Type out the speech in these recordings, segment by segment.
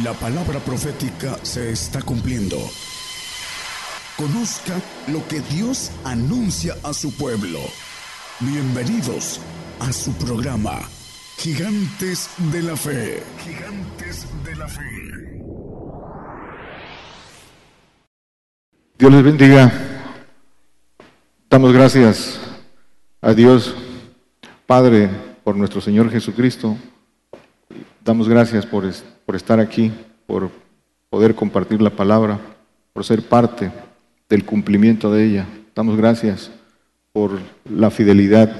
La palabra profética se está cumpliendo. Conozca lo que Dios anuncia a su pueblo. Bienvenidos a su programa, Gigantes de la Fe. Gigantes de la Fe. Dios les bendiga. Damos gracias a Dios, Padre, por nuestro Señor Jesucristo. Damos gracias por, por estar aquí, por poder compartir la palabra, por ser parte del cumplimiento de ella. Damos gracias por la fidelidad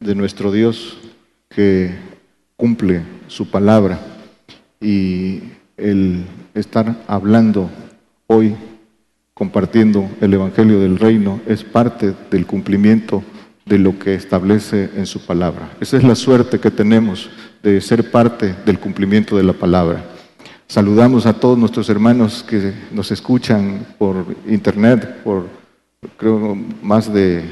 de nuestro Dios que cumple su palabra y el estar hablando hoy, compartiendo el Evangelio del Reino, es parte del cumplimiento de lo que establece en su palabra. Esa es la suerte que tenemos de ser parte del cumplimiento de la palabra. Saludamos a todos nuestros hermanos que nos escuchan por internet, por creo más de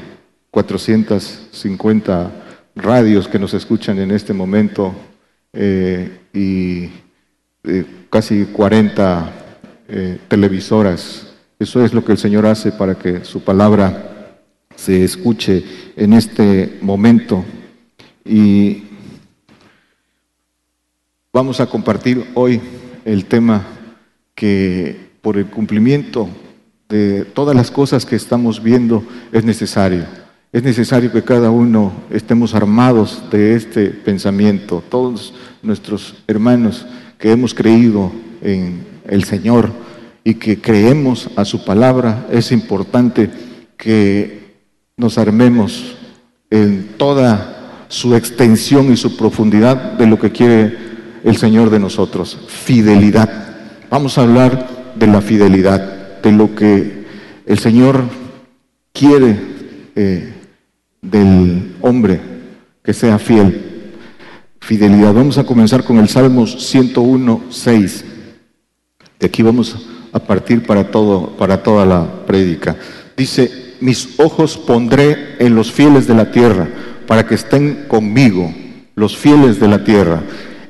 450 radios que nos escuchan en este momento eh, y eh, casi 40 eh, televisoras. Eso es lo que el Señor hace para que su palabra se escuche en este momento. Y Vamos a compartir hoy el tema que por el cumplimiento de todas las cosas que estamos viendo es necesario. Es necesario que cada uno estemos armados de este pensamiento. Todos nuestros hermanos que hemos creído en el Señor y que creemos a su palabra, es importante que nos armemos en toda su extensión y su profundidad de lo que quiere el Señor de nosotros, fidelidad. Vamos a hablar de la fidelidad, de lo que el Señor quiere eh, del hombre que sea fiel. Fidelidad. Vamos a comenzar con el Salmos 101, 6. De aquí vamos a partir para, todo, para toda la prédica. Dice, mis ojos pondré en los fieles de la tierra, para que estén conmigo, los fieles de la tierra.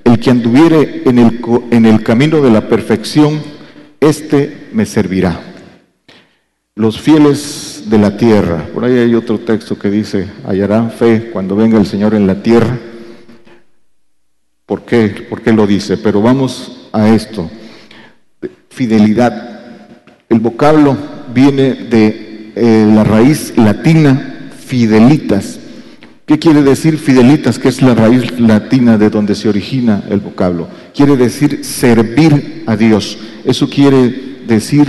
El que anduviere en el, en el camino de la perfección, éste me servirá. Los fieles de la tierra, por ahí hay otro texto que dice, hallarán fe cuando venga el Señor en la tierra. ¿Por qué? ¿Por qué lo dice? Pero vamos a esto. Fidelidad. El vocablo viene de eh, la raíz latina fidelitas, ¿Qué quiere decir fidelitas, que es la raíz latina de donde se origina el vocablo? Quiere decir servir a Dios. Eso quiere decir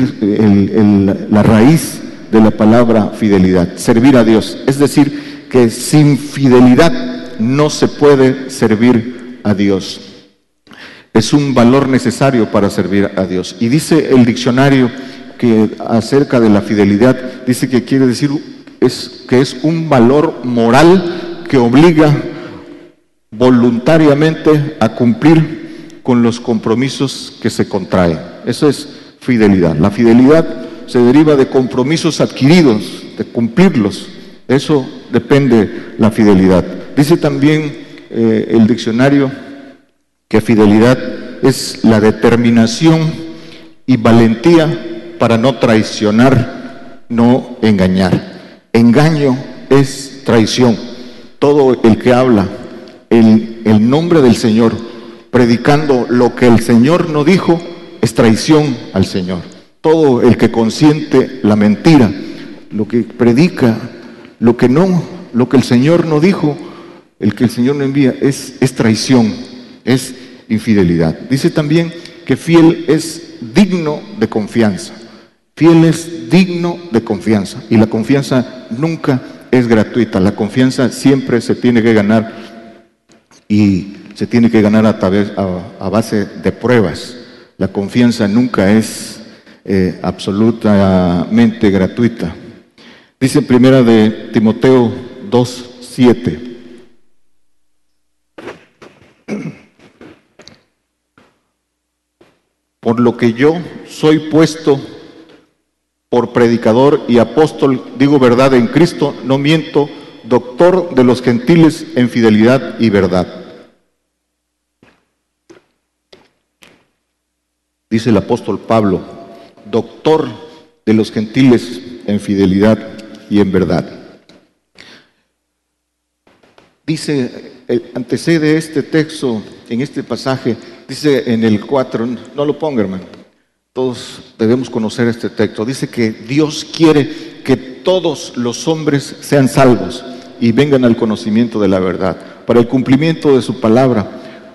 la raíz de la palabra fidelidad, servir a Dios. Es decir, que sin fidelidad no se puede servir a Dios. Es un valor necesario para servir a Dios. Y dice el diccionario acerca de la fidelidad, dice que quiere decir es, que es un valor moral que obliga voluntariamente a cumplir con los compromisos que se contraen. Eso es fidelidad. La fidelidad se deriva de compromisos adquiridos, de cumplirlos. Eso depende la fidelidad. Dice también eh, el diccionario que fidelidad es la determinación y valentía para no traicionar, no engañar. Engaño es traición todo el que habla el, el nombre del Señor, predicando lo que el Señor no dijo, es traición al Señor. Todo el que consiente la mentira, lo que predica, lo que no, lo que el Señor no dijo, el que el Señor no envía, es, es traición, es infidelidad. Dice también que fiel es digno de confianza. Fiel es digno de confianza. Y la confianza nunca es gratuita. La confianza siempre se tiene que ganar y se tiene que ganar a, través, a, base de pruebas. La confianza nunca es eh, absolutamente gratuita. Dice primera de Timoteo 2.7. Por lo que yo soy puesto por predicador y apóstol, digo verdad en Cristo, no miento, doctor de los gentiles en fidelidad y verdad. dice el apóstol Pablo, doctor de los gentiles en fidelidad y en verdad. Dice, eh, antecede este texto en este pasaje, dice en el 4, no lo ponga hermano, todos debemos conocer este texto, dice que Dios quiere que todos los hombres sean salvos y vengan al conocimiento de la verdad, para el cumplimiento de su palabra,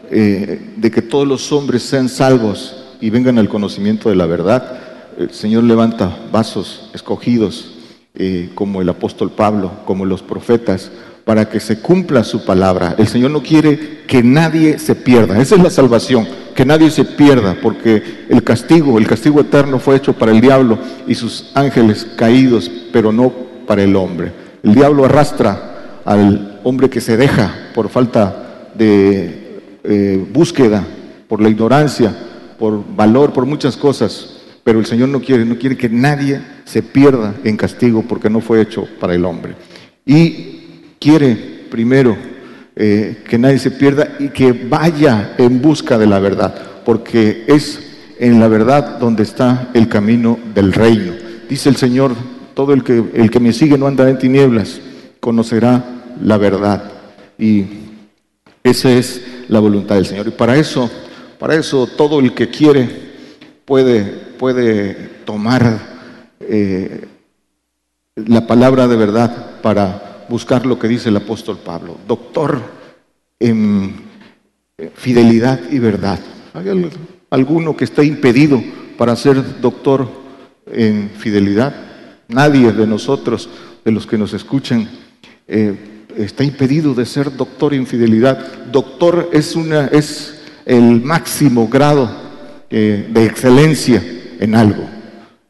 eh, de que todos los hombres sean salvos y vengan al conocimiento de la verdad, el Señor levanta vasos escogidos eh, como el apóstol Pablo, como los profetas, para que se cumpla su palabra. El Señor no quiere que nadie se pierda. Esa es la salvación, que nadie se pierda, porque el castigo, el castigo eterno fue hecho para el diablo y sus ángeles caídos, pero no para el hombre. El diablo arrastra al hombre que se deja por falta de eh, búsqueda, por la ignorancia, por valor, por muchas cosas. Pero el Señor no quiere, no quiere que nadie se pierda en castigo porque no fue hecho para el hombre. Y quiere primero eh, que nadie se pierda y que vaya en busca de la verdad, porque es en la verdad donde está el camino del reino. Dice el Señor, todo el que, el que me sigue no anda en tinieblas, conocerá la verdad. Y esa es la voluntad del Señor. Y para eso, para eso todo el que quiere puede, puede tomar eh, la palabra de verdad para buscar lo que dice el apóstol Pablo, doctor en fidelidad y verdad. ¿Hay alguno que esté impedido para ser doctor en fidelidad? Nadie de nosotros, de los que nos escuchan, eh, está impedido de ser doctor en fidelidad. Doctor es, una, es el máximo grado eh, de excelencia en algo.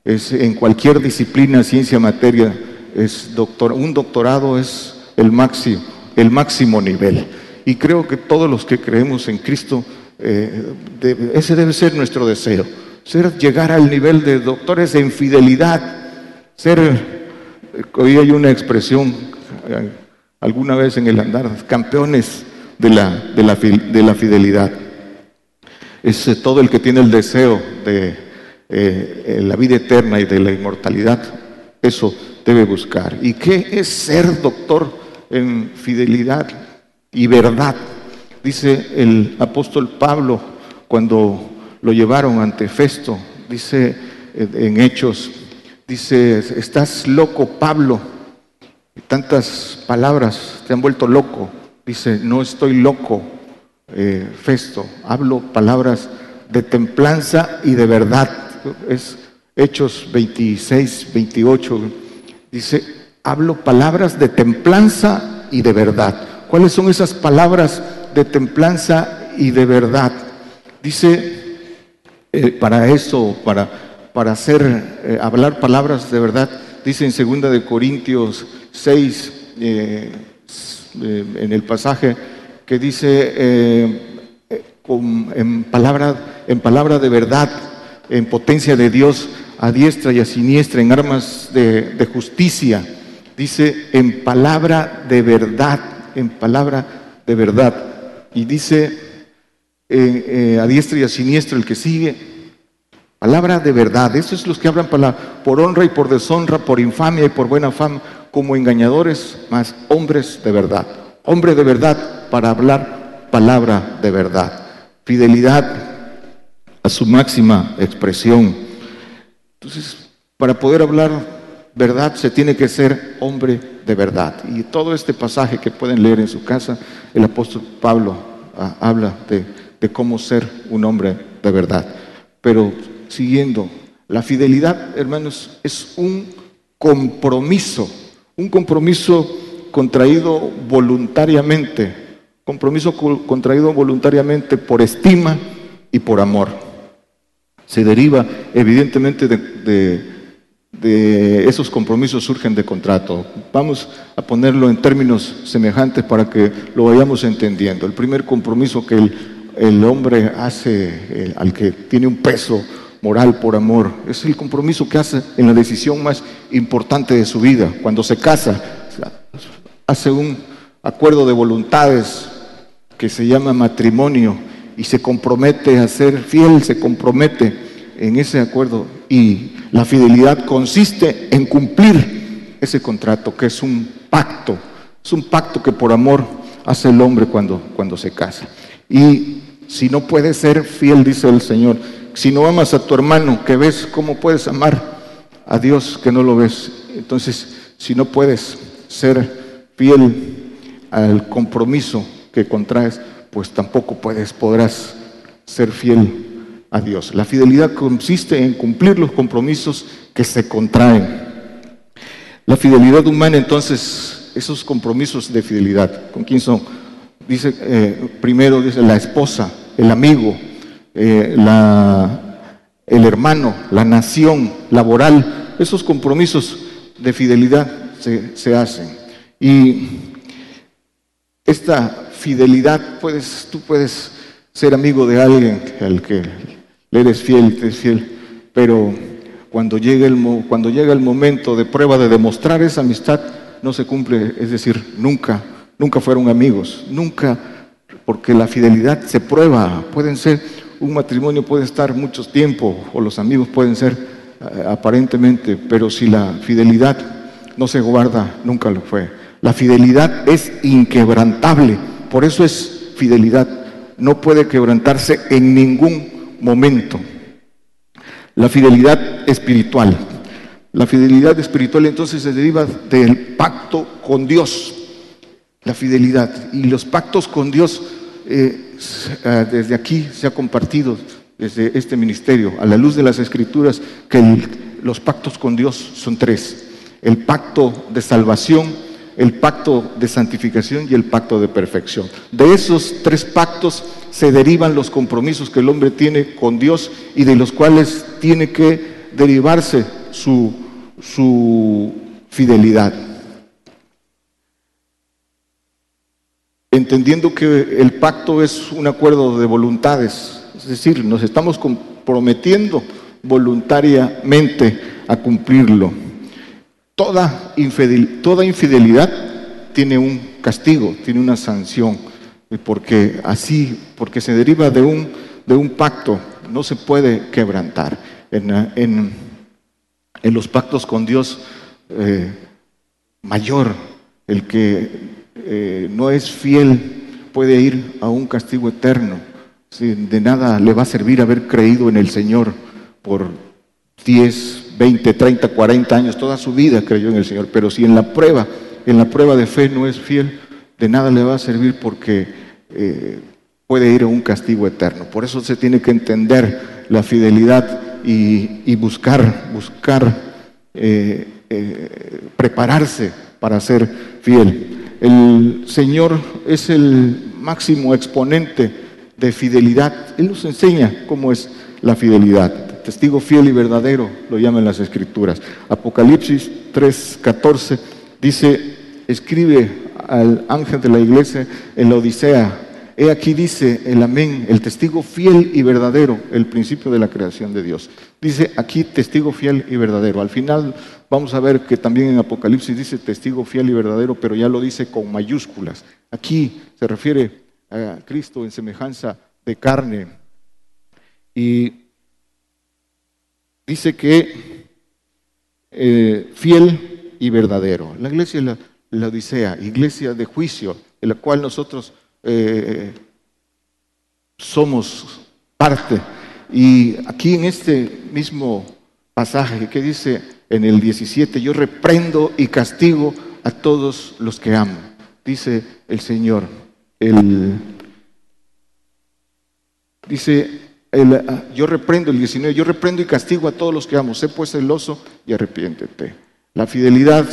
Es en cualquier disciplina, ciencia, materia, es doctor, un doctorado es el máximo, el máximo nivel. Y creo que todos los que creemos en Cristo, eh, ese debe ser nuestro deseo, ser llegar al nivel de doctores en fidelidad, ser, eh, hoy hay una expresión eh, alguna vez en el andar, campeones de la, de la, de la fidelidad. Es todo el que tiene el deseo de la vida eterna y de la inmortalidad. Eso debe buscar. ¿Y qué es ser doctor en fidelidad y verdad? Dice el apóstol Pablo cuando lo llevaron ante Festo, dice en Hechos, dice, estás loco Pablo, tantas palabras te han vuelto loco. Dice, no estoy loco, eh, Festo, hablo palabras de templanza y de verdad. Es Hechos 26, 28 Dice, hablo palabras de templanza y de verdad. ¿Cuáles son esas palabras de templanza y de verdad? Dice, eh, para eso, para, para hacer, eh, hablar palabras de verdad, dice en 2 de Corintios 6, eh, en el pasaje que dice, en, palabra, en palabra de verdad, en potencia de Dios, a diestra y a siniestra en armas de, justicia. Dice en palabra de verdad, en palabra de verdad. Y dice eh, eh, a diestra y a siniestra el que sigue, palabra de verdad. Esos es los que hablan por honra y por deshonra, por infamia y por buena fama, como engañadores, más hombres de verdad. Hombre de verdad para hablar palabra de verdad. Fidelidad a su máxima expresión entonces, para poder hablar verdad se tiene que ser hombre de verdad. Y todo este pasaje que pueden leer en su casa, el apóstol Pablo ah, habla de, de cómo ser un hombre de verdad. Pero siguiendo, la fidelidad, hermanos, es un compromiso, un compromiso contraído voluntariamente, compromiso contraído voluntariamente por estima y por amor se deriva evidentemente de, esos compromisos surgen de contrato. Vamos a ponerlo en términos semejantes para que lo vayamos entendiendo. El primer compromiso que el, hombre hace, al que tiene un peso moral por amor, es el compromiso que hace en la decisión más importante de su vida. Cuando se casa, hace un acuerdo de voluntades que se llama matrimonio y se compromete a ser fiel, se compromete en ese acuerdo y la fidelidad consiste en cumplir ese contrato, que es un pacto, es un pacto que por amor hace el hombre cuando, cuando se casa. Y si no puedes ser fiel, dice el Señor, si no amas a tu hermano que ves, ¿cómo puedes amar a Dios que no lo ves? Entonces, si no puedes ser fiel al compromiso que contraes, pues tampoco puedes, podrás ser fiel a Dios. La fidelidad consiste en cumplir los compromisos que se contraen. La fidelidad humana, entonces, esos compromisos de fidelidad, ¿con quién son? Dice, eh, primero dice la esposa, el amigo, eh, el hermano, la nación laboral, esos compromisos de fidelidad se, se hacen. Y esta fidelidad, puedes, tú puedes ser amigo de alguien al que le eres fiel, te es fiel, pero cuando llega, el, cuando llega el momento de prueba de demostrar esa amistad, no se cumple, es decir, nunca, nunca fueron amigos, nunca, porque la fidelidad se prueba, pueden ser, un matrimonio puede estar mucho tiempo, o los amigos pueden ser eh, aparentemente, pero si la fidelidad no se guarda, nunca lo fue. La fidelidad es inquebrantable, por eso es fidelidad, no puede quebrantarse en ningún momento. La fidelidad espiritual. La fidelidad espiritual entonces se deriva del pacto con Dios. La fidelidad. Y los pactos con Dios, eh, ah, desde aquí se ha compartido, desde este ministerio, a la luz de las escrituras, que los pactos con Dios son tres. El pacto de salvación, el pacto de santificación y el pacto de perfección. De esos tres pactos se derivan los compromisos que el hombre tiene con Dios y de los cuales tiene que derivarse su, su fidelidad. Entendiendo que el pacto es un acuerdo de voluntades, es decir, nos estamos comprometiendo voluntariamente a cumplirlo. Toda, infidelidad tiene un castigo, tiene una sanción, porque así, porque se deriva de un, pacto, no se puede quebrantar. En, los pactos con Dios, eh, mayor, el que eh, no es fiel puede ir a un castigo eterno. de nada le va a servir haber creído en el Señor por 10, 20, 30, 40 años, toda su vida creyó en el Señor, pero si en la prueba, en la prueba de fe no es fiel, de nada le va a servir porque eh, puede ir a un castigo eterno. Por eso se tiene que entender la fidelidad y, buscar, buscar eh, eh, prepararse para ser fiel. El Señor es el máximo exponente de fidelidad. Él nos enseña cómo es la fidelidad testigo fiel y verdadero, lo llaman las escrituras. Apocalipsis 3:14 dice, escribe al ángel de la iglesia en la Odisea, he aquí dice el amén, el testigo fiel y verdadero, el principio de la creación de Dios. Dice aquí testigo fiel y verdadero. Al final vamos a ver que también en Apocalipsis dice testigo fiel y verdadero, pero ya lo dice con mayúsculas. Aquí se refiere a Cristo en semejanza de carne. Y dice que eh, fiel y verdadero. La iglesia es la, Odisea, iglesia de juicio, en la cual nosotros eh, somos parte. Y aquí en este mismo pasaje que dice en el 17, yo reprendo y castigo a todos los que amo, dice el Señor. El, dice Ah, yo reprendo el 19, yo reprendo y castigo a todos los que amo, sé pues celoso y arrepiéntete. La fidelidad,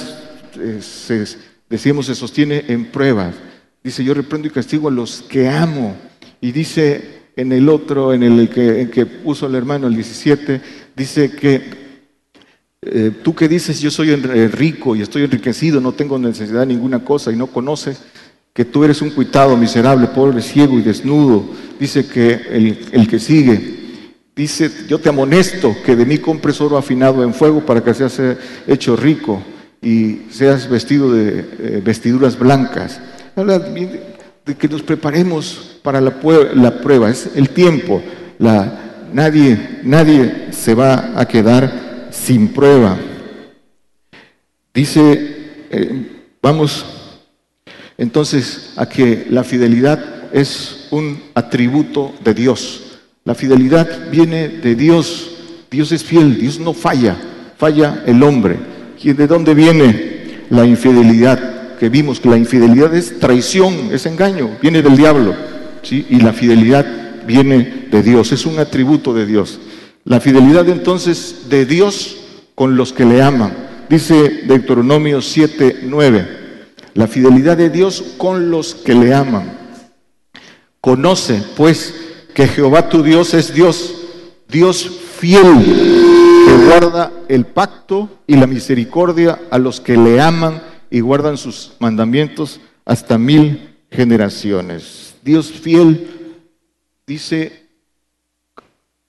eh, decimos, se sostiene en pruebas. Dice, yo reprendo y castigo a los que amo. Y dice en el otro, en el que, puso el hermano, el 17, dice que eh, tú que dices, yo soy rico y estoy enriquecido, no tengo necesidad de ninguna cosa y no conoces que tú eres un cuitado miserable, pobre, ciego y desnudo. Dice que el, que sigue, dice, yo te amonesto que de mí compres oro afinado en fuego para que seas hecho rico y seas vestido de eh, vestiduras blancas. Habla de que nos preparemos para la, la prueba, es el tiempo. La, nadie, nadie se va a quedar sin prueba. Dice, eh, vamos entonces a que la fidelidad es un atributo de Dios. La fidelidad viene de Dios. Dios es fiel, Dios no falla, falla el hombre. ¿Y de dónde viene la infidelidad? Que vimos que la infidelidad es traición, es engaño, viene del diablo. ¿sí? Y la fidelidad viene de Dios, es un atributo de Dios. La fidelidad entonces de Dios con los que le aman. Dice Deuteronomio 7, 9. La fidelidad de Dios con los que le aman. Conoce, pues, que Jehová tu Dios es Dios, Dios fiel, que guarda el pacto y la misericordia a los que le aman y guardan sus mandamientos hasta mil generaciones. Dios fiel dice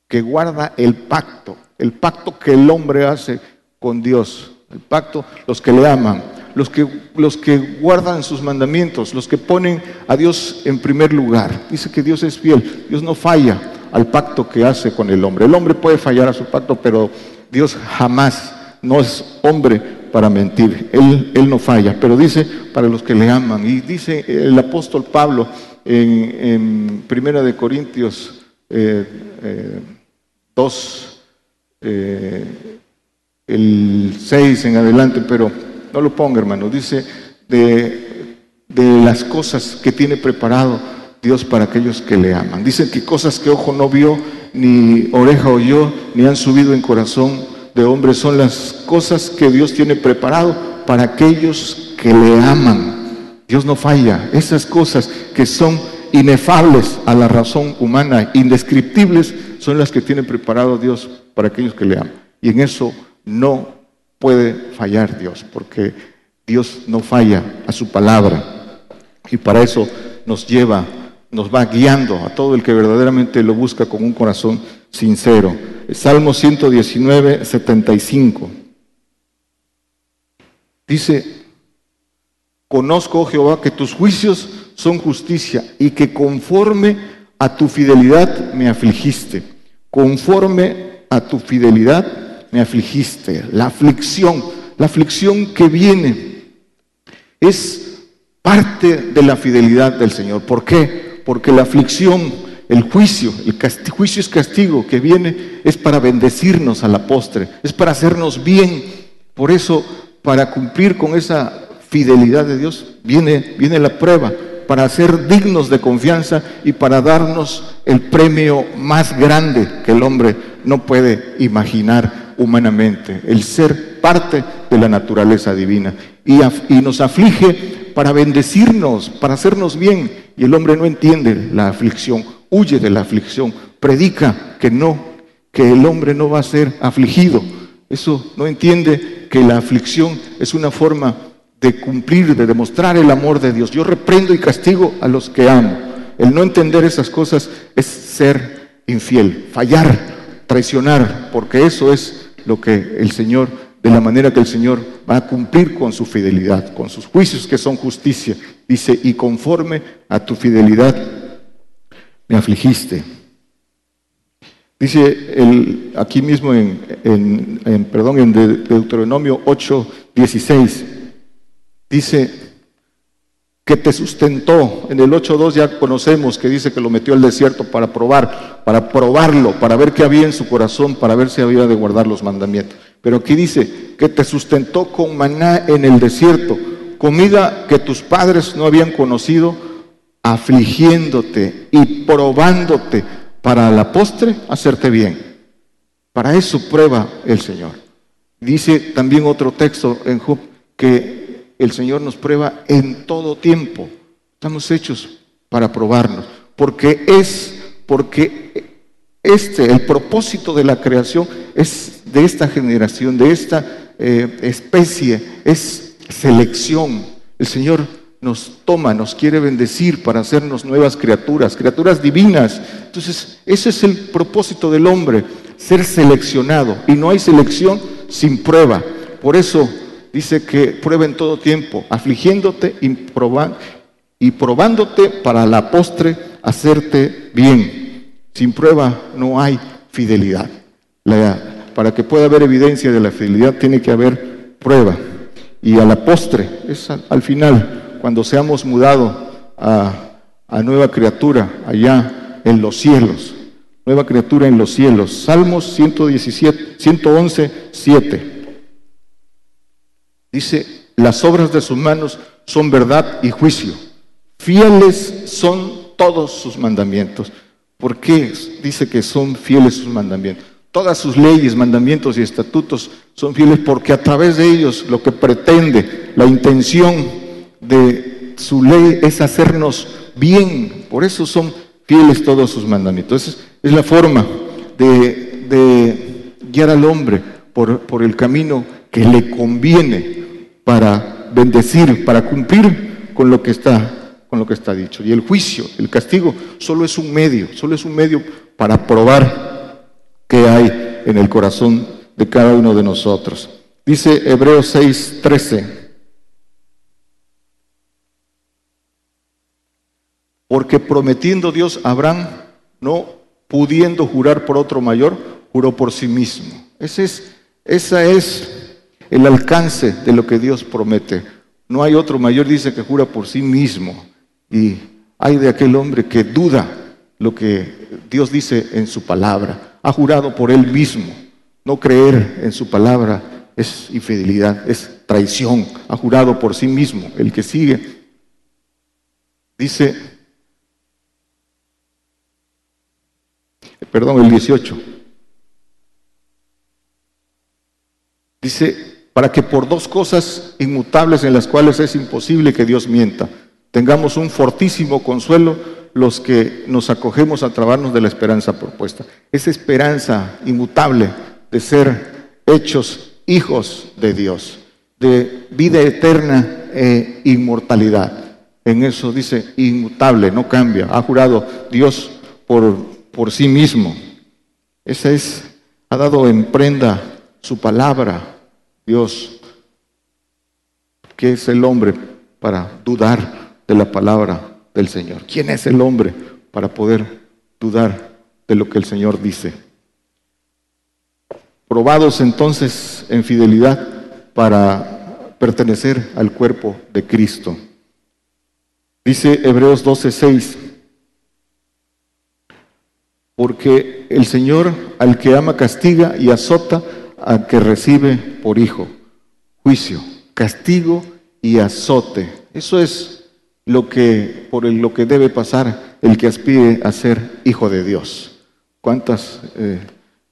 que guarda el pacto, el pacto que el hombre hace con Dios, el pacto, los que le aman, los que, los que guardan sus mandamientos, los que ponen a Dios en primer lugar. Dice que Dios es fiel, Dios no falla al pacto que hace con el hombre. El hombre puede fallar a su pacto, pero Dios jamás no es hombre para mentir. Él, él no falla, pero dice para los que le aman. Y dice el apóstol Pablo, en, Primera de Corintios 2, eh, eh, eh, el 6 en adelante, pero no lo ponga hermano, dice de, de las cosas que tiene preparado Dios para aquellos que le aman. Dice que cosas que ojo no vio, ni oreja oyó, ni han subido en corazón de hombre, son las cosas que Dios tiene preparado para aquellos que le aman. Dios no falla. Esas cosas que son inefables a la razón humana, indescriptibles, son las que tiene preparado Dios para aquellos que le aman. Y en eso no puede fallar Dios, porque Dios no falla a su palabra. Y para eso nos lleva, nos va guiando a todo el que verdaderamente lo busca con un corazón sincero. Salmo 119, 75. Dice, Conozco, oh Jehová, que tus juicios son justicia y que conforme a tu fidelidad me afligiste. Conforme a tu fidelidad me afligiste. La aflicción, la aflicción que viene es parte de la fidelidad del Señor. ¿Por qué? Porque la aflicción, el juicio, el juicio es castigo que viene, es para bendecirnos a la postre, es para hacernos bien. Por eso, para cumplir con esa fidelidad de Dios, viene, viene la prueba para ser dignos de confianza y para darnos el premio más grande que el hombre no puede imaginar humanamente, el ser parte de la naturaleza divina. Y, nos aflige para bendecirnos, para hacernos bien. Y el hombre no entiende la aflicción, huye de la aflicción, predica que no, que el hombre no va a ser afligido. Eso no entiende que la aflicción es una forma de cumplir, de demostrar el amor de Dios. Yo reprendo y castigo a los que amo. El no entender esas cosas es ser infiel, fallar, traicionar, porque eso es lo que el Señor, de la manera que el Señor va a cumplir con su fidelidad, con sus juicios que son justicia. Dice, y conforme a tu fidelidad me afligiste. Dice el, aquí mismo en, en, perdón, en Deuteronomio 8, 16. Dice que te sustentó. En el 8.2 ya conocemos que dice que lo metió al desierto para probar, para probarlo, para ver qué había en su corazón, para ver si había de guardar los mandamientos. Pero aquí dice que te sustentó con maná en el desierto, comida que tus padres no habían conocido, afligiéndote y probándote para la postre hacerte bien. Para eso prueba el Señor. Dice también otro texto en Job que el Señor nos prueba en todo tiempo. Estamos hechos para probarnos, porque es, porque este, el propósito de la creación es de esta generación, de esta eh, especie, es selección. El Señor nos toma, nos quiere bendecir para hacernos nuevas criaturas, criaturas divinas. Entonces, ese es el propósito del hombre, ser seleccionado. Y no hay selección sin prueba. Por eso dice que prueba en todo tiempo, afligiéndote y, y probándote para la postre hacerte bien. Sin prueba no hay fidelidad. para que pueda haber evidencia de la fidelidad tiene que haber prueba. Y a la postre, es al, final, cuando seamos mudados a, a nueva criatura allá en los cielos, nueva criatura en los cielos. Salmos 117, 111, 7. Dice, las obras de sus manos son verdad y juicio. Fieles son todos sus mandamientos. ¿Por qué dice que son fieles sus mandamientos? Todas sus leyes, mandamientos y estatutos son fieles porque a través de ellos lo que pretende, la intención de su ley es hacernos bien. Por eso son fieles todos sus mandamientos. Es la forma de, guiar al hombre por el camino que le conviene para bendecir, para cumplir con lo que está con lo que está dicho. Y el juicio, el castigo, solo es un medio, solo es un medio para probar qué hay en el corazón de cada uno de nosotros. Dice Hebreos 6, 13. Porque prometiendo Dios a Abraham, no pudiendo jurar por otro mayor, juró por sí mismo. Ese es, esa es el alcance de lo que Dios promete. No hay otro mayor, dice, que jura por sí mismo. Y hay de aquel hombre que duda lo que Dios dice en su palabra. Ha jurado por él mismo. No creer en su palabra es infidelidad, es traición. Ha jurado por sí mismo. El que sigue dice perdón, el 18. Dice, para que por dos cosas inmutables en las cuales es imposible que Dios mienta, tengamos un fortísimo consuelo los que nos acogemos a trabarnos de la esperanza propuesta. Esa esperanza inmutable de ser hechos hijos de Dios, de vida eterna e inmortalidad. En eso dice inmutable, no cambia. Ha jurado Dios por por sí mismo. Esa es, ha dado en prenda su palabra, Dios, que es el hombre para dudar de la palabra del Señor. ¿Quién es el hombre para poder dudar de lo que el Señor dice? Probados entonces en fidelidad para pertenecer al cuerpo de Cristo. Dice Hebreos 12:6 porque el Señor al que ama castiga y azota al que recibe por hijo. Juicio, castigo y azote. Eso es lo que por lo que debe pasar el que aspire a ser hijo de Dios. ¿Cuántas eh,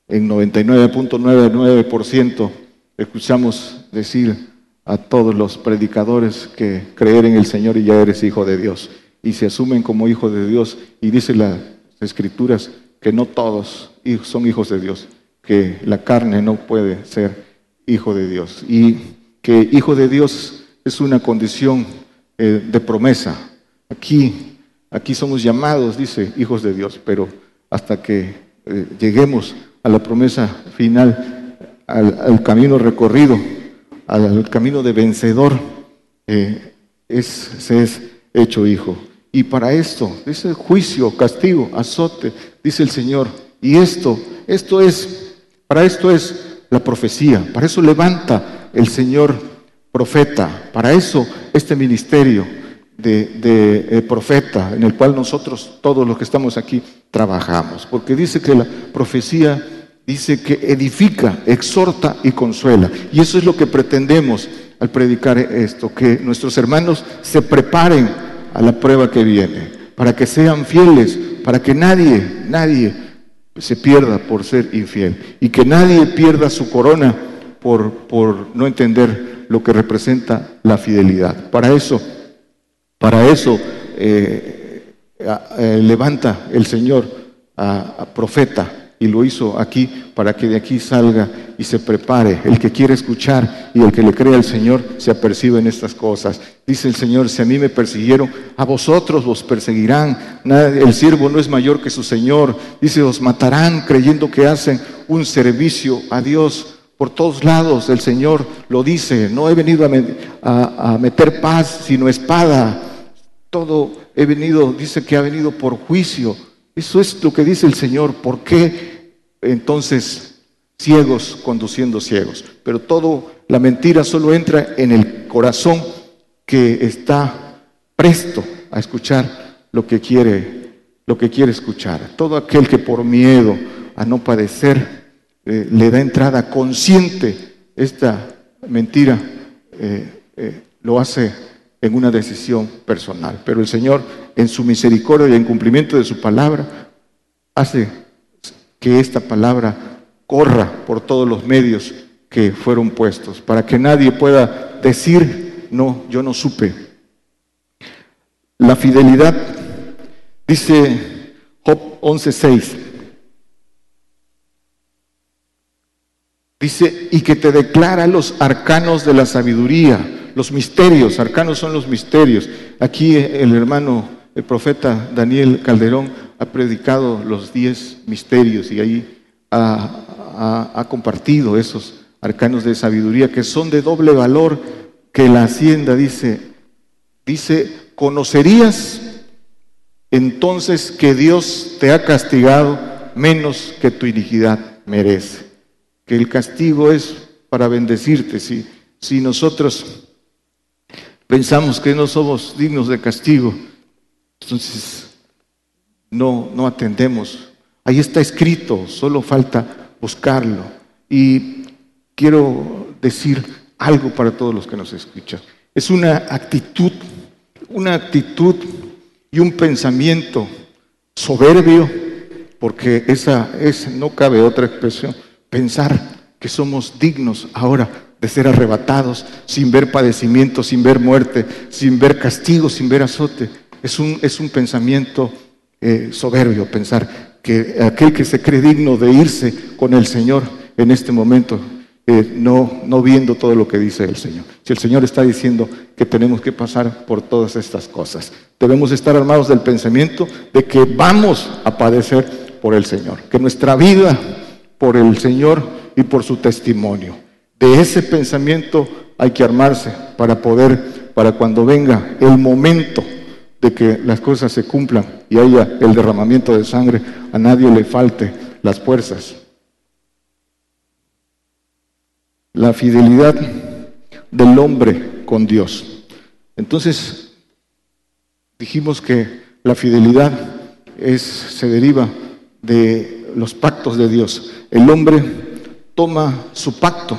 en 99.99% escuchamos decir a todos los predicadores que creer en el Señor y ya eres hijo de Dios? Y se asumen como hijo de Dios y dice las escrituras que no todos son hijos de Dios, que la carne no puede ser hijo de Dios y que hijo de Dios es una condición eh, de promesa. Aquí, aquí somos llamados, dice, hijos de Dios, pero hasta que eh, lleguemos a la promesa final, al, camino recorrido, al, camino de vencedor, eh, se es hecho hijo. Y para esto, dice juicio, castigo, azote, dice el Señor. Y esto, esto es, para esto es la profecía, para eso levanta el Señor profeta, para eso este ministerio de, eh, profeta en el cual nosotros, todos los que estamos aquí, trabajamos. Porque dice que la profecía dice que edifica, exhorta y consuela. Y eso es lo que pretendemos al predicar esto, que nuestros hermanos se preparen a la prueba que viene, para que sean fieles, para que nadie, nadie se pierda por ser infiel y que nadie pierda su corona por, por no entender lo que representa la fidelidad. Para eso, para eso eh, eh, levanta el Señor a profeta y lo hizo aquí para que de aquí salga y se prepare. El que quiere escuchar y el que le crea al Señor se apercibe en estas cosas. Dice el Señor, si a mí me persiguieron, a vosotros os perseguirán. El siervo no es mayor que su Señor. Dice, os matarán creyendo que hacen un servicio a Dios. Por todos lados el Señor lo dice, no he venido a, a meter paz, sino espada. Todo he venido, dice que ha venido por juicio eso es lo que dice el Señor. ¿Por qué entonces ciegos conduciendo ciegos. Pero todo, la mentira solo entra en el corazón que está presto a escuchar lo que quiere, lo que quiere escuchar. Todo aquel que por miedo a no padecer eh, le da entrada consciente esta mentira, eh, eh, lo hace en una decisión personal. Pero el Señor, en su misericordia y en cumplimiento de su palabra, hace que esta palabra corra por todos los medios que fueron puestos, para que nadie pueda decir, no, yo no supe. La fidelidad, dice Job 11.6, dice, y que te declara los arcanos de la sabiduría, los misterios, arcanos son los misterios. Aquí el hermano, el profeta Daniel Calderón ha predicado los diez misterios y ahí ha, compartido esos arcanos de sabiduría que son de doble valor que la hacienda dice, dice, conocerías entonces que Dios te ha castigado menos que tu iniquidad merece, que el castigo es para bendecirte. Si, si nosotros pensamos que no somos dignos de castigo, entonces no, no atendemos. Ahí está escrito, solo falta buscarlo. Y quiero decir algo para todos los que nos escuchan. Es una actitud, una actitud y un pensamiento soberbio, porque esa es, no cabe otra expresión, pensar que somos dignos ahora de ser arrebatados sin ver padecimiento, sin ver muerte, sin ver castigo, sin ver azote. Es un, es un pensamiento eh, soberbio pensar que aquel que se cree digno de irse con el Señor en este momento, eh, no, no viendo todo lo que dice el Señor. Si el Señor está diciendo que tenemos que pasar por todas estas cosas, debemos estar armados del pensamiento de que vamos a padecer por el Señor, que nuestra vida por el Señor y por su testimonio. De ese pensamiento hay que armarse para poder, para cuando venga el momento de que las cosas se cumplan y haya el derramamiento de sangre, a nadie le falte las fuerzas. La fidelidad del hombre con Dios. Entonces, dijimos que la fidelidad es, se deriva de los pactos de Dios. El hombre toma su pacto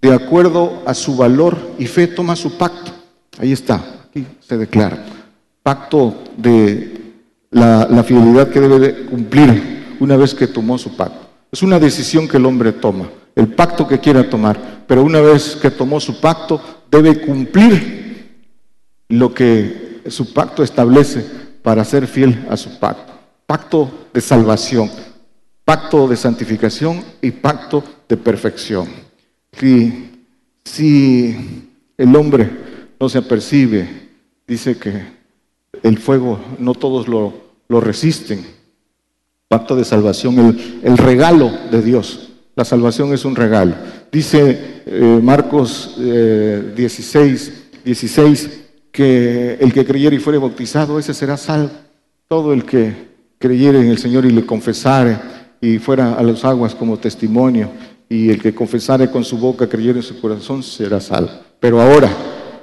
de acuerdo a su valor y fe, toma su pacto. Ahí está, aquí se declara pacto de la, fidelidad que debe cumplir una vez que tomó su pacto. Es una decisión que el hombre toma, el pacto que quiera tomar, pero una vez que tomó su pacto debe cumplir lo que su pacto establece para ser fiel a su pacto. Pacto de salvación, pacto de santificación y pacto de perfección. Si, si el hombre no se apercibe, dice que el fuego no todos lo, resisten. Pacto de salvación, el, regalo de Dios. La salvación es un regalo. Dice eh, Marcos 16, eh, 16 que el que creyere y fuere bautizado, ese será salvo. Todo el que creyere en el Señor y le confesare y fuera a las aguas como testimonio, y el que confesare con su boca, creyere en su corazón, será salvo. Pero ahora,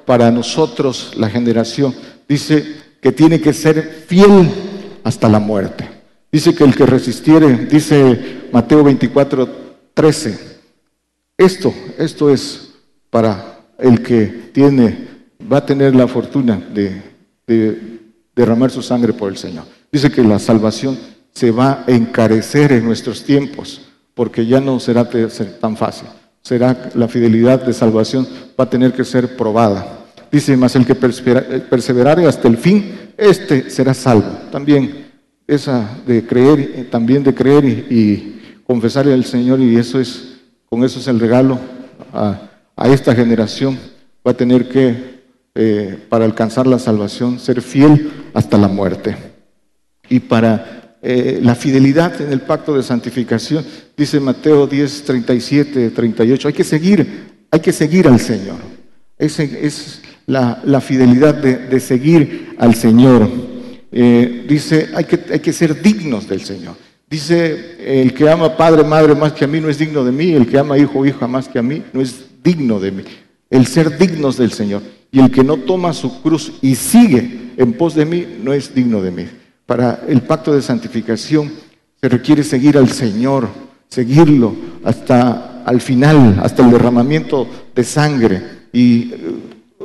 para nosotros, la generación, dice, que tiene que ser fiel hasta la muerte. Dice que el que resistiere, dice Mateo 24, 13, esto, esto es para el que tiene, va a tener la fortuna de, derramar su sangre por el Señor. Dice que la salvación se va a encarecer en nuestros tiempos, porque ya no será tan fácil. Será la fidelidad de salvación, va a tener que ser probada. Dice, más el que perseverare hasta el fin, este será salvo. También esa de creer, también de creer y, confesarle al Señor, y eso es, con eso es el regalo a, esta generación. Va a tener que, eh, para alcanzar la salvación, ser fiel hasta la muerte. Y para eh, la fidelidad en el pacto de santificación, dice Mateo 10, 37, 38, hay que seguir, hay que seguir al Señor. Es la, fidelidad de, seguir al Señor. Eh, dice, hay que, hay que ser dignos del Señor. Dice, el que ama padre, madre más que a mí no es digno de mí, el que ama hijo, hija más que a mí no es digno de mí. El ser dignos del Señor. Y el que no toma su cruz y sigue en pos de mí no es digno de mí. Para el pacto de santificación se requiere seguir al Señor, seguirlo hasta al final, hasta el derramamiento de sangre. Y eh,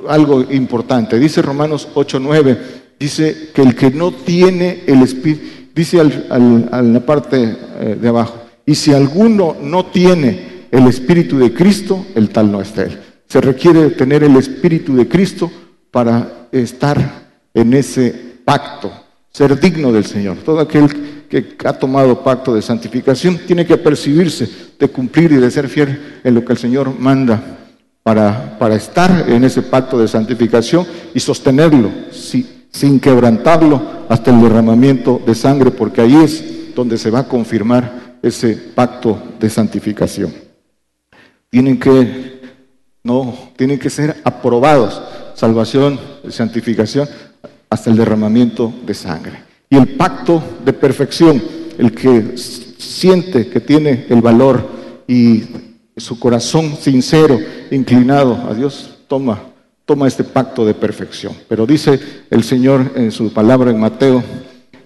algo importante, dice Romanos 8:9, dice que el que no tiene el Espíritu dice al, la parte eh, de abajo, y si alguno no tiene el Espíritu de Cristo, el tal no es él. Se requiere tener el Espíritu de Cristo para estar en ese pacto, ser digno del Señor. Todo aquel que ha tomado pacto de santificación tiene que percibirse de cumplir y de ser fiel en lo que el Señor manda para, para estar en ese pacto de santificación y sostenerlo. Sin quebrantarlo hasta el derramamiento de sangre, porque ahí es donde se va a confirmar ese pacto de santificación. Tienen que, no, tienen que ser aprobados, salvación, santificación, hasta el derramamiento de sangre. Y el pacto de perfección, el que siente que tiene el valor y su corazón sincero, inclinado a Dios, toma toma este pacto de perfección. Pero dice el Señor en su palabra en Mateo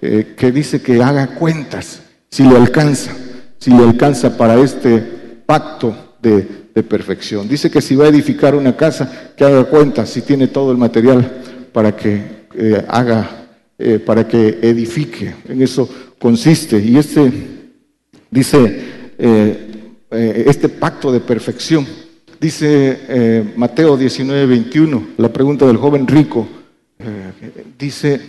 eh, que dice que haga cuentas si le alcanza, si le alcanza para este pacto de, perfección. Dice que si va a edificar una casa, que haga cuentas si tiene todo el material para que eh, haga, eh, para que edifique. En eso consiste. Y este, dice, este pacto de perfección Dice eh, Mateo 19, 21, la pregunta del joven rico. Eh, dice,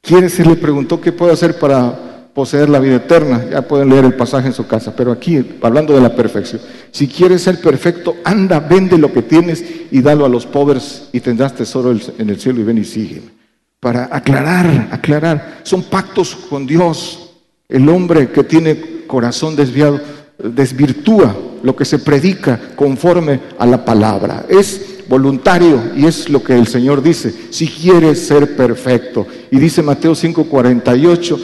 ¿quiere se le preguntó qué puede hacer para poseer la vida eterna? Ya pueden leer el pasaje en su casa, pero aquí, hablando de la perfección, si quieres ser perfecto, anda, vende lo que tienes y dalo a los pobres y tendrás tesoro en el cielo y ven y sígueme. Para aclarar, aclarar, son pactos con Dios. El hombre que tiene corazón desviado desvirtúa lo que se predica conforme a la palabra. Es voluntario y es lo que el Señor dice, si quieres ser perfecto. Y dice Mateo 5:48,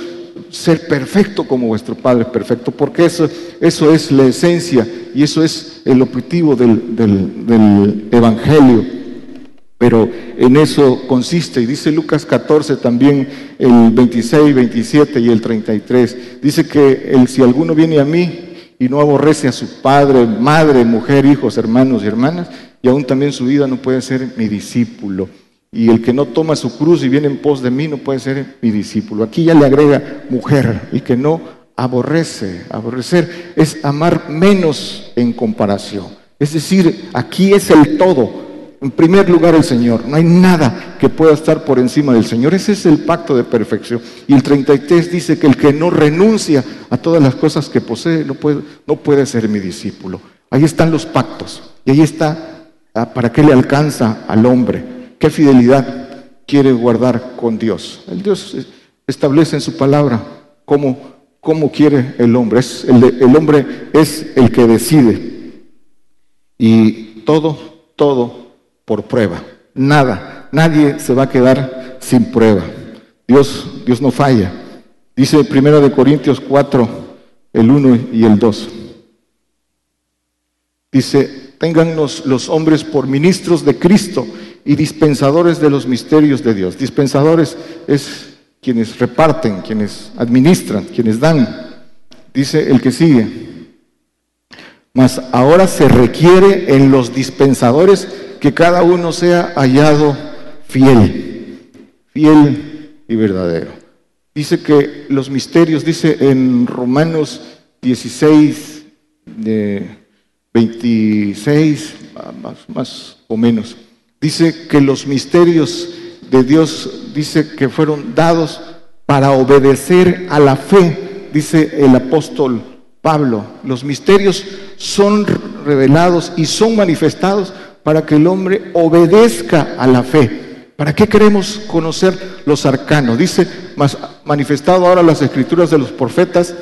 ser perfecto como vuestro Padre es perfecto, porque eso, eso es la esencia y eso es el objetivo del, del Evangelio. Pero en eso consiste, y dice Lucas 14 también, el 26, 27 y el 33, dice que el, si alguno viene a mí y no aborrece a su padre, madre, mujer, hijos, hermanos y hermanas, y aún también su vida no puede ser mi discípulo. Y el que no toma su cruz y viene en pos de mí no puede ser mi discípulo. Aquí ya le agrega mujer, el que no aborrece. Aborrecer es amar menos en comparación. Es decir, aquí es el todo. En primer lugar el Señor. No hay nada que pueda estar por encima del Señor. Ese es el pacto de perfección. Y el 33 dice que el que no renuncia a todas las cosas que posee no puede, no puede ser mi discípulo. Ahí están los pactos. Y ahí está ah, para qué le alcanza al hombre. ¿Qué fidelidad quiere guardar con Dios? El Dios establece en su palabra cómo, quiere el hombre. Es el, el hombre es el que decide. Y todo, todo por prueba. Nada, nadie se va a quedar sin prueba. Dios, Dios no falla. Dice primero de Corintios 4, el 1 y el 2. Dice, téngannos los hombres por ministros de Cristo y dispensadores de los misterios de Dios. Dispensadores es quienes reparten, quienes administran, quienes dan. Dice el que sigue. Mas ahora se requiere en los dispensadores que cada uno sea hallado fiel, fiel y verdadero. Dice que los misterios, dice en Romanos 16, de 26, más, más o menos, dice que los misterios de Dios, dice que fueron dados para obedecer a la fe, dice el apóstol Pablo. Los misterios son revelados y son manifestados para que el hombre obedezca a la fe. ¿Para qué queremos conocer los arcanos? Dice, manifestado ahora las escrituras de los profetas,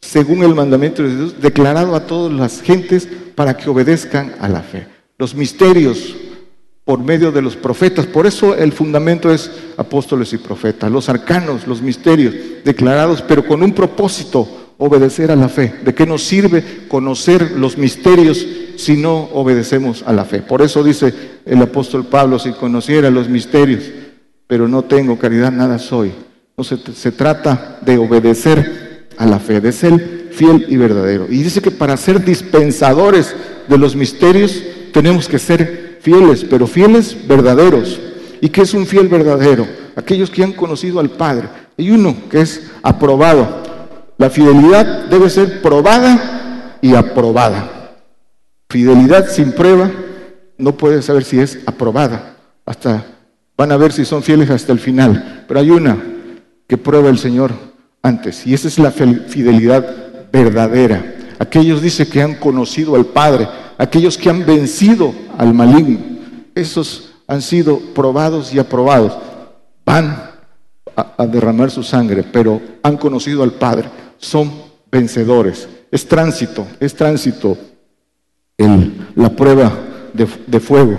según el mandamiento de Dios, declarado a todas las gentes para que obedezcan a la fe. Los misterios por medio de los profetas. Por eso el fundamento es apóstoles y profetas, los arcanos, los misterios declarados, pero con un propósito, obedecer a la fe. ¿De qué nos sirve conocer los misterios si no obedecemos a la fe? Por eso dice el apóstol Pablo, si conociera los misterios, pero no tengo caridad, nada soy. No se, se trata de obedecer a la fe, de ser fiel y verdadero. Y dice que para ser dispensadores de los misterios tenemos que ser fieles, pero fieles verdaderos. ¿Y qué es un fiel verdadero? Aquellos que han conocido al Padre. Hay uno que es aprobado. La fidelidad debe ser probada y aprobada. Fidelidad sin prueba no puede saber si es aprobada. Hasta van a ver si son fieles hasta el final. Pero hay una que prueba el Señor antes. Y esa es la fidelidad verdadera. Aquellos dice que han conocido al Padre aquellos que han vencido al maligno, esos han sido probados y aprobados, van a, derramar su sangre, pero han conocido al Padre, son vencedores. Es tránsito, es tránsito la prueba de, de fuego.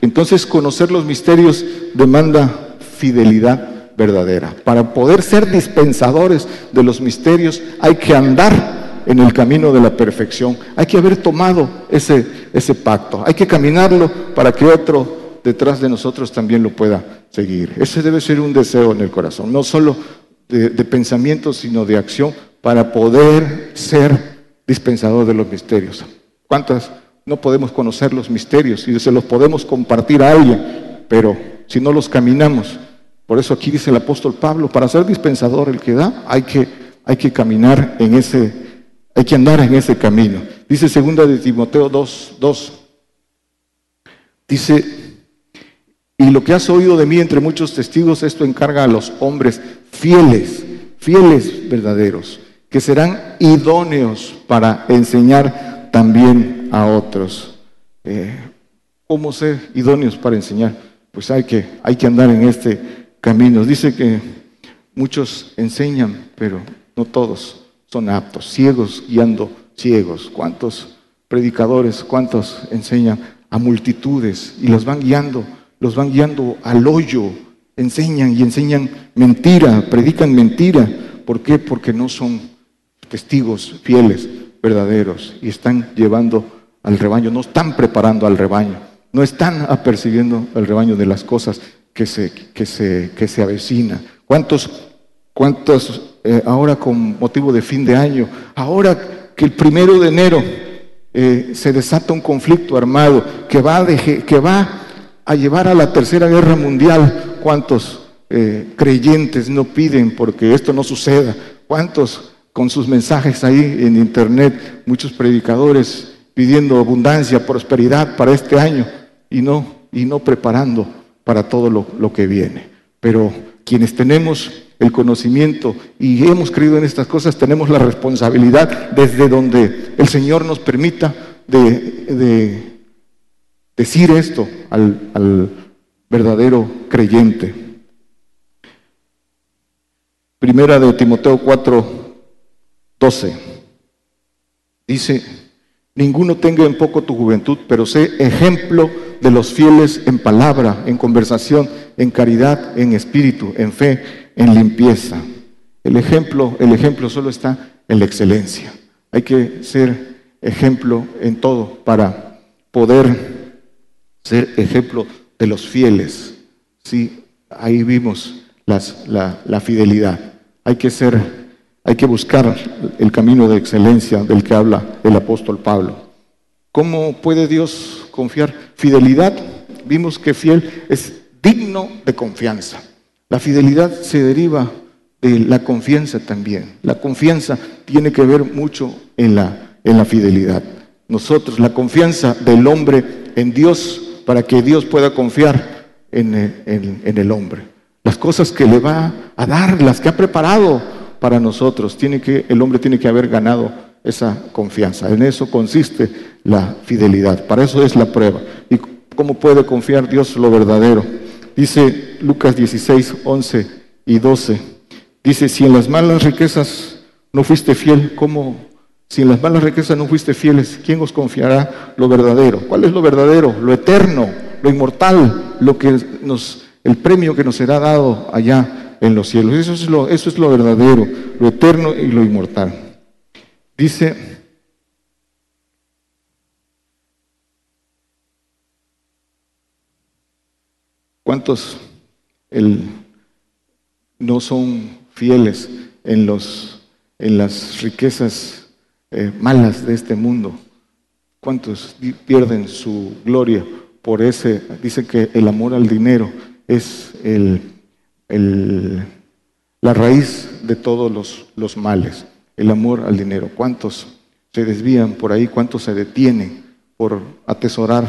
Entonces conocer los misterios demanda fidelidad verdadera. Para poder ser dispensadores de los misterios hay que andar en el camino de la perfección. Hay que haber tomado ese, ese pacto, hay que caminarlo para que otro detrás de nosotros también lo pueda seguir. Ese debe ser un deseo en el corazón, no solo de, de pensamiento, sino de acción para poder ser dispensador de los misterios. ¿Cuántas no podemos conocer los misterios y se los podemos compartir a alguien, pero si no los caminamos, por eso aquí dice el apóstol Pablo, para ser dispensador el que da, hay que, hay que caminar en ese hay que andar en ese camino. Dice segunda de Timoteo 2, 2. Dice, y lo que has oído de mí entre muchos testigos, esto encarga a los hombres fieles, fieles verdaderos, que serán idóneos para enseñar también a otros. Eh, ¿Cómo ser idóneos para enseñar? Pues hay que, hay que andar en este camino. Dice que muchos enseñan, pero no todos son aptos, ciegos guiando ciegos. ¿Cuántos predicadores, cuántos enseñan a multitudes y los van guiando, los van guiando al hoyo, enseñan y enseñan mentira, predican mentira. ¿Por qué? Porque no son testigos fieles, verdaderos y están llevando al rebaño, no están preparando al rebaño, no están apercibiendo al rebaño de las cosas que se, que se, que se avecina. ¿Cuántos, cuántos eh, ahora con motivo de fin de año, ahora que el primero de enero eh, se desata un conflicto armado que va, a que va a llevar a la tercera guerra mundial, ¿cuántos eh, creyentes no piden porque esto no suceda? ¿Cuántos con sus mensajes ahí en internet, muchos predicadores pidiendo abundancia, prosperidad para este año y no, y no preparando para todo lo, lo que viene? Pero quienes tenemos el conocimiento y hemos creído en estas cosas, tenemos la responsabilidad desde donde el Señor nos permita de, decir esto al, al verdadero creyente. Primera de Timoteo 4, 12. Dice, ninguno tenga en poco tu juventud, pero sé ejemplo de los fieles en palabra, en conversación, en caridad, en espíritu, en fe, en limpieza. El ejemplo, el ejemplo solo está en la excelencia. Hay que ser ejemplo en todo para poder ser ejemplo de los fieles. Sí, ahí vimos la, la fidelidad. Hay que ser, hay que buscar el camino de excelencia del que habla el apóstol Pablo. ¿Cómo puede Dios confiar? Fidelidad, vimos que fiel es digno de confianza. La fidelidad se deriva de la confianza también. La confianza tiene que ver mucho en la, en la fidelidad. Nosotros, la confianza del hombre en Dios para que Dios pueda confiar en, en el hombre. Las cosas que le va a dar, las que ha preparado para nosotros, tiene que, el hombre tiene que haber ganado esa confianza. En eso consiste la fidelidad. Para eso es la prueba. ¿Y cómo puede confiar Dios lo verdadero? Dice Lucas 16, 11 y 12. Dice, si en las malas riquezas no fuiste fiel, ¿cómo? Si en las malas riquezas no fuiste fieles, ¿quién os confiará lo verdadero? ¿Cuál es lo verdadero? Lo eterno, lo inmortal, lo que nos, el premio que nos será dado allá en los cielos. Eso es lo, eso es lo verdadero, lo eterno y lo inmortal. Dice, ¿cuántos no son fieles en, los, en las riquezas eh, malas de este mundo? ¿Cuántos pierden su gloria por ese? Dice que el amor al dinero es el, la raíz de todos los, los, males, el amor al dinero. ¿Cuántos se desvían por ahí? ¿Cuántos se detienen por atesorar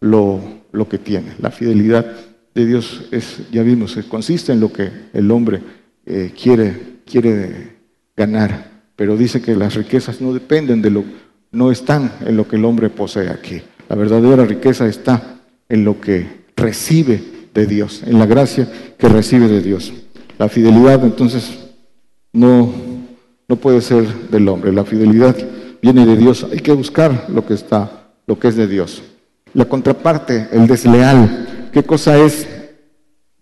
lo, lo que tienen? La fidelidad de Dios es, ya vimos, consiste en lo que el hombre eh, quiere, quiere ganar, pero dice que las riquezas no dependen de lo no están en lo que el hombre posee aquí. La verdadera riqueza está en lo que recibe de Dios, en la gracia que recibe de Dios. La fidelidad entonces no, no puede ser del hombre, la fidelidad viene de Dios. Hay que buscar lo que está, lo que es de Dios. La contraparte, el desleal. ¿Qué cosa es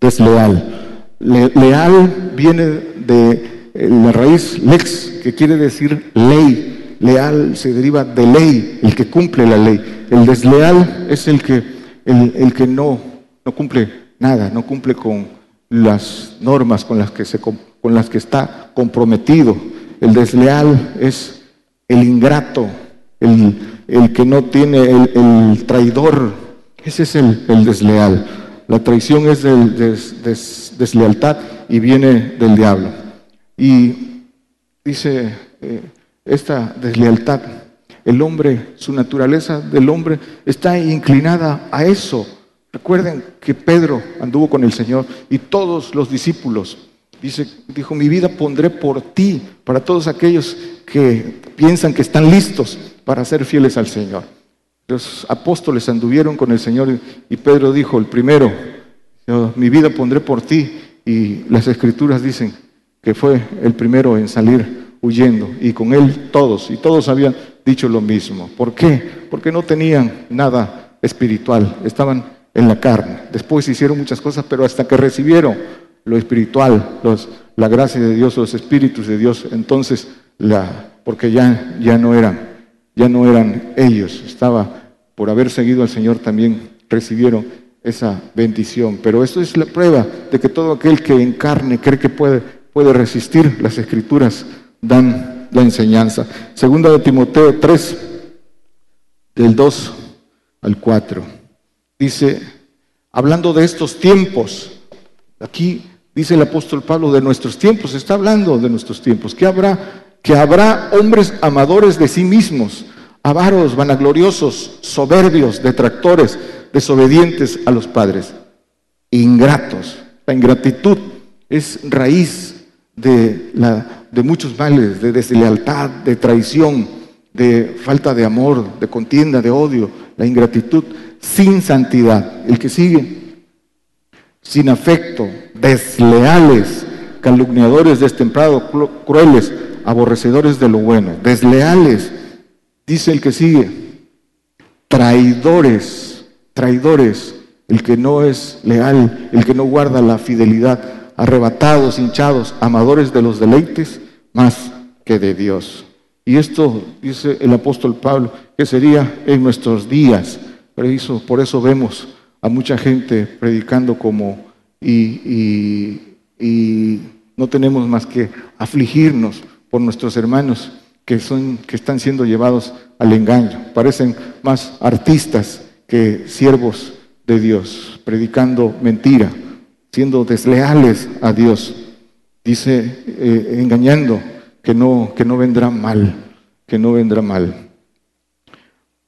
desleal? leal viene de eh, la raíz lex, que quiere decir ley leal se deriva de ley, el que cumple la ley. El desleal es el que, el, que no, no cumple nada, no cumple con las normas con las que, se, con las que está comprometido. El desleal es el ingrato, el, que no tiene, el, traidor. Ese es el, desleal. La traición es de deslealtad y viene del diablo. Y dice eh, esta deslealtad. El hombre, su naturaleza del hombre está inclinada a eso. Recuerden que Pedro anduvo con el Señor y todos los discípulos. Dice, dijo, mi vida pondré por ti, para todos aquellos que piensan que están listos para ser fieles al Señor. Los apóstoles anduvieron con el Señor y Pedro dijo, el primero, mi vida pondré por ti. Y las escrituras dicen que fue el primero en salir huyendo y con él todos, y todos habían dicho lo mismo. ¿Por qué? Porque no tenían nada espiritual, estaban en la carne. Después hicieron muchas cosas, pero hasta que recibieron lo espiritual, los, la gracia de Dios, los espíritus de Dios, entonces la, porque ya, ya no eran, ya no eran ellos, estaba por haber seguido al Señor también recibieron esa bendición. Pero esto es la prueba de que todo aquel que en carne cree que puede, puede resistir las escrituras dan la enseñanza. Segunda de Timoteo 3, del 2 al 4. Dice, hablando de estos tiempos, aquí dice el apóstol Pablo de nuestros tiempos, está hablando de nuestros tiempos, que habrá, que habrá hombres amadores de sí mismos, avaros, vanagloriosos, soberbios, detractores, desobedientes a los padres, ingratos. La ingratitud es raíz de la de muchos males, de deslealtad, de traición, de falta de amor, de contienda, de odio, la ingratitud, sin santidad. El que sigue, sin afecto, desleales, calumniadores, destemplados, crueles, aborrecedores de lo bueno, desleales, dice el que sigue, traidores, traidores, el que no es leal, el que no guarda la fidelidad, arrebatados, hinchados, amadores de los deleites más que de Dios. Y esto, dice el apóstol Pablo, que sería en nuestros días. por eso vemos a mucha gente predicando como y, y, no tenemos más que afligirnos por nuestros hermanos que, son, que están siendo llevados al engaño. Parecen más artistas que siervos de Dios, predicando mentira, siendo desleales a Dios. Dice, eh, engañando, que no, que no vendrá mal, que no vendrá mal.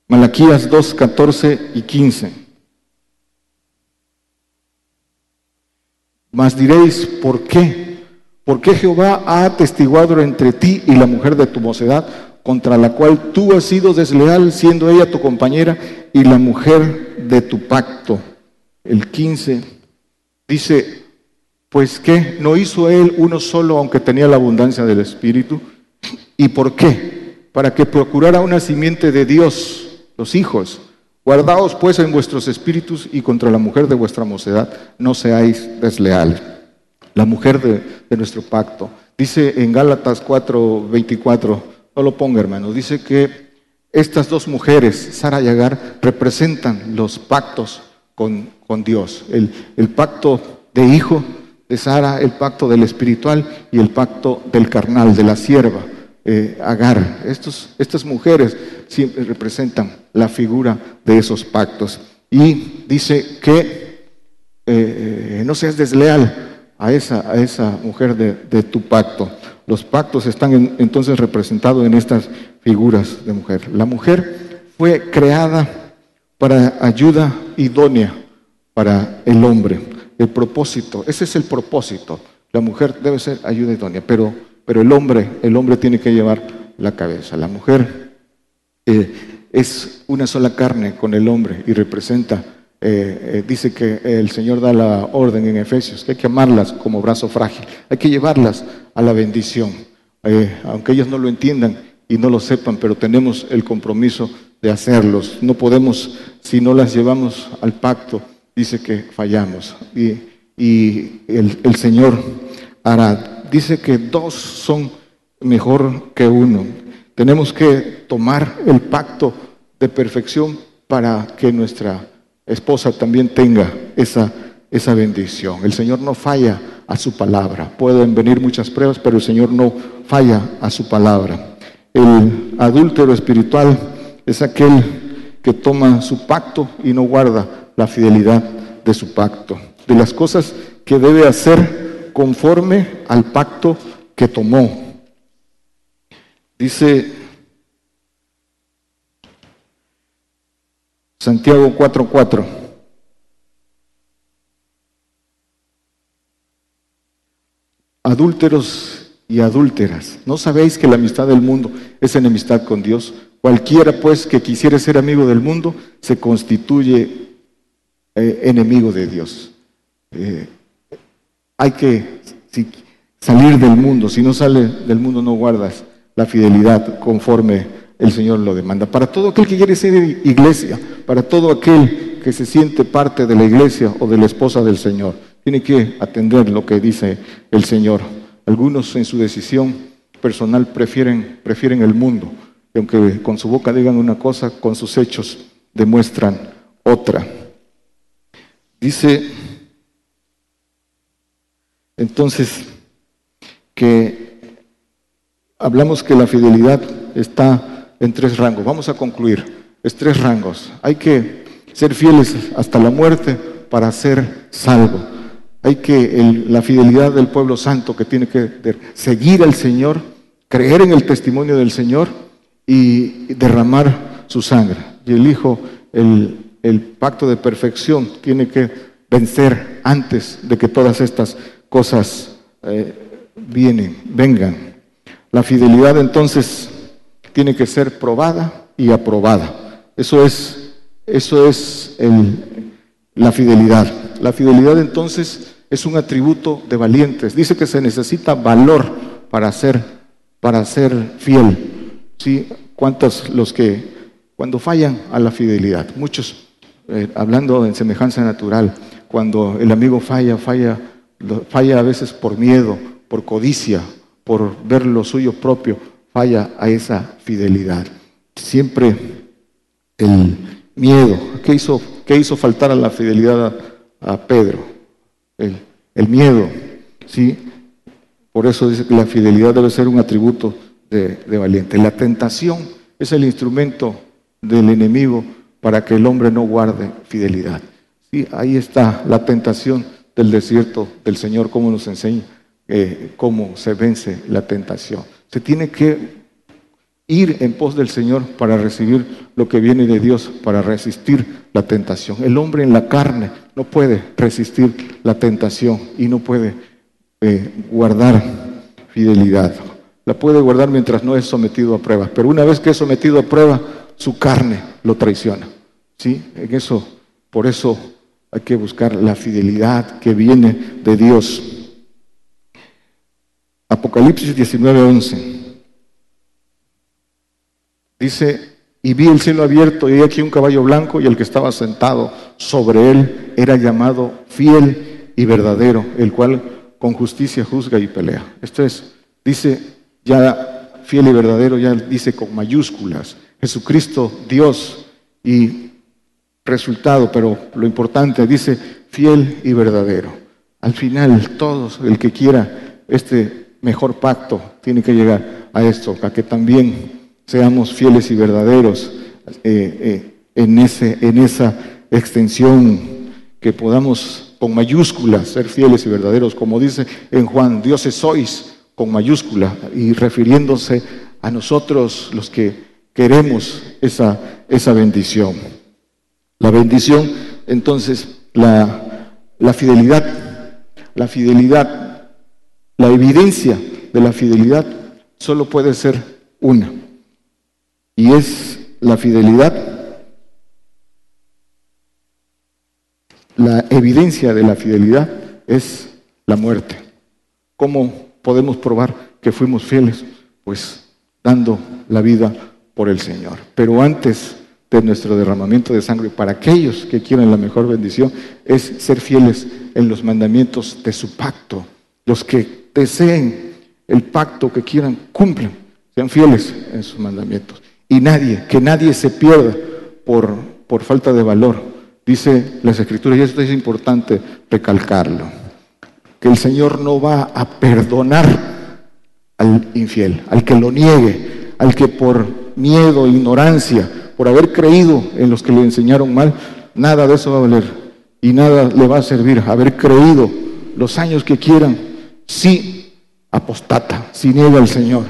Malaquías 2, 14 y 15. Mas diréis, ¿por qué? ¿Por qué Jehová ha atestiguado entre ti y la mujer de tu mocedad, contra la cual tú has sido desleal, siendo ella tu compañera y la mujer de tu pacto? El 15 dice, pues ¿qué? ¿No hizo él uno solo aunque tenía la abundancia del Espíritu? ¿Y por qué? Para que procurara una simiente de Dios, los hijos, Guardaos pues en vuestros espíritus y contra la mujer de vuestra mocedad no seáis desleales. La mujer de, nuestro pacto. Dice en Gálatas 4, 24, no lo ponga hermano, dice que estas dos mujeres, Sara y Agar, representan los pactos con, Dios. El, el pacto de hijo de Sara, el pacto del espiritual y el pacto del carnal, de la sierva. Eh, Agar. Estos, estas mujeres siempre representan la figura de esos pactos. Y dice que eh, no seas desleal a esa, a esa mujer de, tu pacto. Los pactos están entonces representados en estas figuras de mujer. La mujer fue creada para ayuda idónea para el hombre. El propósito, ese es el propósito. La mujer debe ser ayuda idónea, pero pero el hombre, el hombre tiene que llevar la cabeza. La mujer eh, es una sola carne con el hombre y representa, eh, eh, dice que el Señor da la orden en Efesios, que hay que amarlas como brazo frágil, hay que llevarlas a la bendición, aunque ellos no lo entiendan y no lo sepan, pero tenemos el compromiso de hacerlos. No podemos, si no las llevamos al pacto, dice que fallamos. Y, el, el Señor hará dice que dos son mejor que uno. Tenemos que tomar el pacto de perfección para que nuestra esposa también tenga esa, esa bendición. El Señor no falla a su palabra. Pueden venir muchas pruebas, pero el Señor no falla a su palabra. El adúltero espiritual es aquel que toma su pacto y no guarda la fidelidad de su pacto. De las cosas que debe hacer conforme al pacto que tomó. Dice Santiago 4:4. Adúlteros y adúlteras, ¿no sabéis que la amistad del mundo es enemistad con Dios? Cualquiera pues que quisiera ser amigo del mundo se constituye eh, enemigo de Dios. Eh, hay que salir del mundo. Si no sale del mundo no guardas la fidelidad conforme el Señor lo demanda. Para todo aquel que quiere ser iglesia, para todo aquel que se siente parte de la iglesia o de la esposa del Señor, tiene que atender lo que dice el Señor. Algunos en su decisión personal prefieren, prefieren el mundo, y aunque con su boca digan una cosa, con sus hechos demuestran otra. Dice entonces, que hablamos que la fidelidad está en tres rangos. Vamos a concluir. Es tres rangos. Hay que ser fieles hasta la muerte para ser salvo. Hay que la fidelidad del pueblo santo que tiene que seguir al Señor, creer en el testimonio del Señor y derramar su sangre. Y el Hijo, el, el pacto de perfección, tiene que vencer antes de que todas estas cosas eh, vienen, vengan. La fidelidad entonces tiene que ser probada y aprobada. Eso es, eso es la fidelidad. La fidelidad entonces es un atributo de valientes. Dice que se necesita valor para ser, para ser fiel. ¿Sí? ¿Cuántos los que cuando fallan a la fidelidad? Muchos, eh, hablando en semejanza natural, cuando el amigo falla, falla falla a veces por miedo, por codicia, por ver lo suyo propio, falla a esa fidelidad. Siempre el miedo. ¿Qué hizo, qué hizo faltar a la fidelidad a, Pedro? El, miedo. ¿sí? Por eso dice que la fidelidad debe ser un atributo de, de valiente. La tentación es el instrumento del enemigo para que el hombre no guarde fidelidad. Sí, ahí está la tentación del desierto del Señor, cómo nos enseña eh, cómo se vence la tentación. Se tiene que ir en pos del Señor para recibir lo que viene de Dios, para resistir la tentación. El hombre en la carne no puede resistir la tentación y no puede eh, guardar fidelidad. La puede guardar mientras no es sometido a prueba, pero una vez que es sometido a prueba, su carne lo traiciona. ¿Sí? En eso, por eso hay que buscar la fidelidad que viene de Dios. Apocalipsis 19:11 dice y vi el cielo abierto y aquí un caballo blanco y el que estaba sentado sobre él era llamado fiel y verdadero, el cual con justicia juzga y pelea. Esto es, dice ya fiel y verdadero, ya dice con mayúsculas, Jesucristo Dios y resultado, pero lo importante dice fiel y verdadero. Al final, todos, el que quiera este mejor pacto, tiene que llegar a esto, a que también seamos fieles y verdaderos eh, eh, en, ese, en esa extensión, que podamos con mayúsculas ser fieles y verdaderos, como dice en Juan, dioses sois con mayúscula y refiriéndose a nosotros los que queremos esa, esa bendición. La bendición, entonces, la, la fidelidad, la fidelidad, la evidencia de la fidelidad solo puede ser una y es la fidelidad. La evidencia de la fidelidad es la muerte. ¿Cómo podemos probar que fuimos fieles? Pues dando la vida por el Señor. Pero antes de nuestro derramamiento de sangre, para aquellos que quieran la mejor bendición, es ser fieles en los mandamientos de su pacto. Los que deseen el pacto que quieran, cumplan, sean fieles en sus mandamientos y nadie, que nadie se pierda por, por falta de valor. Dice las escrituras, y esto es importante recalcarlo, que el Señor no va a perdonar al infiel, al que lo niegue, al que por miedo, ignorancia, por haber creído en los que le enseñaron mal, nada de eso va a valer y nada le va a servir. Haber creído los años que quieran, si apostata, si niega al Señor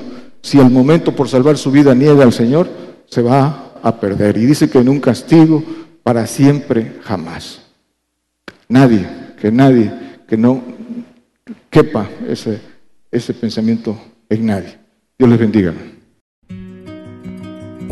si al momento por salvar su vida niega al Señor, se va a perder. Y dice que en un castigo para siempre jamás. Nadie, que nadie, que no quepa ese, ese pensamiento en nadie. Dios les bendiga.